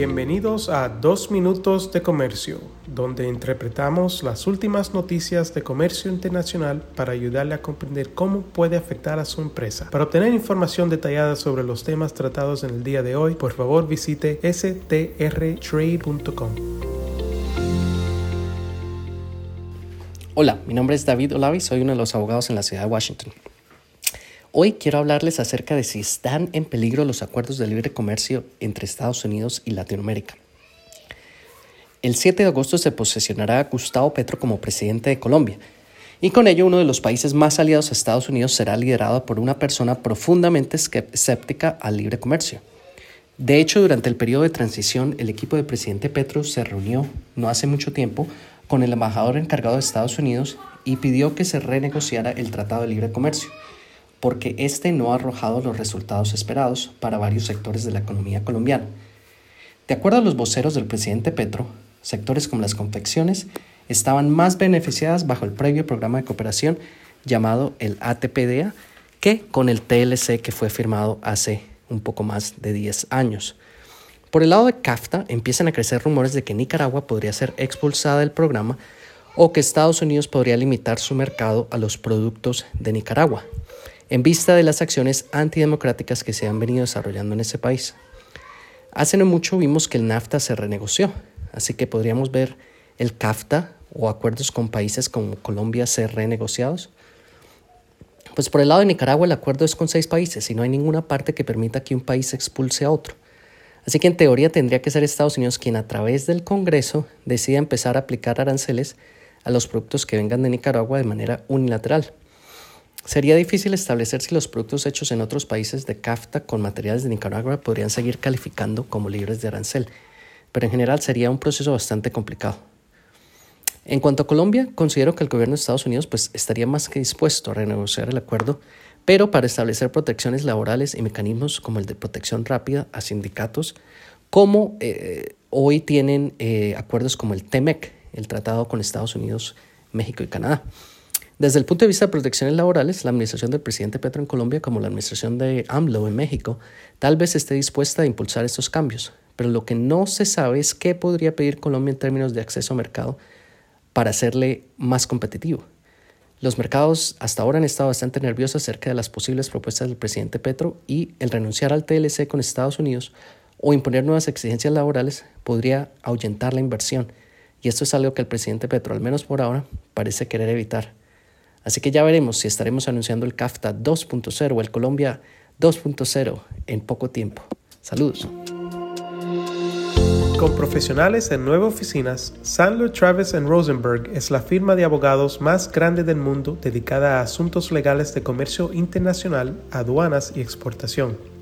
Bienvenidos a Dos Minutos de Comercio, donde interpretamos las últimas noticias de comercio internacional para ayudarle a comprender cómo puede afectar a su empresa. Para obtener información detallada sobre los temas tratados en el día de hoy, por favor visite strtrade.com. Hola, mi nombre es David Olavi, soy uno de los abogados en la ciudad de Washington. Hoy quiero hablarles acerca de si están en peligro los acuerdos de libre comercio entre Estados Unidos y Latinoamérica. El 7 de agosto se posesionará Gustavo Petro como presidente de Colombia y con ello uno de los países más aliados a Estados Unidos será liderado por una persona profundamente escéptica al libre comercio. De hecho, durante el periodo de transición, el equipo del presidente Petro se reunió no hace mucho tiempo con el embajador encargado de Estados Unidos y pidió que se renegociara el Tratado de Libre Comercio porque este no ha arrojado los resultados esperados para varios sectores de la economía colombiana. De acuerdo a los voceros del presidente Petro, sectores como las confecciones estaban más beneficiadas bajo el previo programa de cooperación llamado el ATPDA que con el TLC que fue firmado hace un poco más de 10 años. Por el lado de CAFTA empiezan a crecer rumores de que Nicaragua podría ser expulsada del programa o que Estados Unidos podría limitar su mercado a los productos de Nicaragua, en vista de las acciones antidemocráticas que se han venido desarrollando en ese país. Hace no mucho vimos que el NAFTA se renegoció, así que podríamos ver el CAFTA o acuerdos con países como Colombia ser renegociados. Pues por el lado de Nicaragua el acuerdo es con seis países y no hay ninguna parte que permita que un país expulse a otro. Así que en teoría tendría que ser Estados Unidos quien a través del Congreso decida empezar a aplicar aranceles a los productos que vengan de Nicaragua de manera unilateral. Sería difícil establecer si los productos hechos en otros países de CAFTA con materiales de Nicaragua podrían seguir calificando como libres de arancel, pero en general sería un proceso bastante complicado. En cuanto a Colombia, considero que el gobierno de Estados Unidos pues, estaría más que dispuesto a renegociar el acuerdo, pero para establecer protecciones laborales y mecanismos como el de protección rápida a sindicatos, como eh, hoy tienen eh, acuerdos como el TEMEC, el tratado con Estados Unidos, México y Canadá. Desde el punto de vista de protecciones laborales, la administración del presidente Petro en Colombia, como la administración de AMLO en México, tal vez esté dispuesta a impulsar estos cambios, pero lo que no se sabe es qué podría pedir Colombia en términos de acceso a mercado para hacerle más competitivo. Los mercados hasta ahora han estado bastante nerviosos acerca de las posibles propuestas del presidente Petro y el renunciar al TLC con Estados Unidos o imponer nuevas exigencias laborales podría ahuyentar la inversión. Y esto es algo que el presidente Petro, al menos por ahora, parece querer evitar. Así que ya veremos si estaremos anunciando el CAFTA 2.0 o el Colombia 2.0 en poco tiempo. Saludos. Con profesionales en nueve oficinas, Sandler Travis Rosenberg es la firma de abogados más grande del mundo dedicada a asuntos legales de comercio internacional, aduanas y exportación.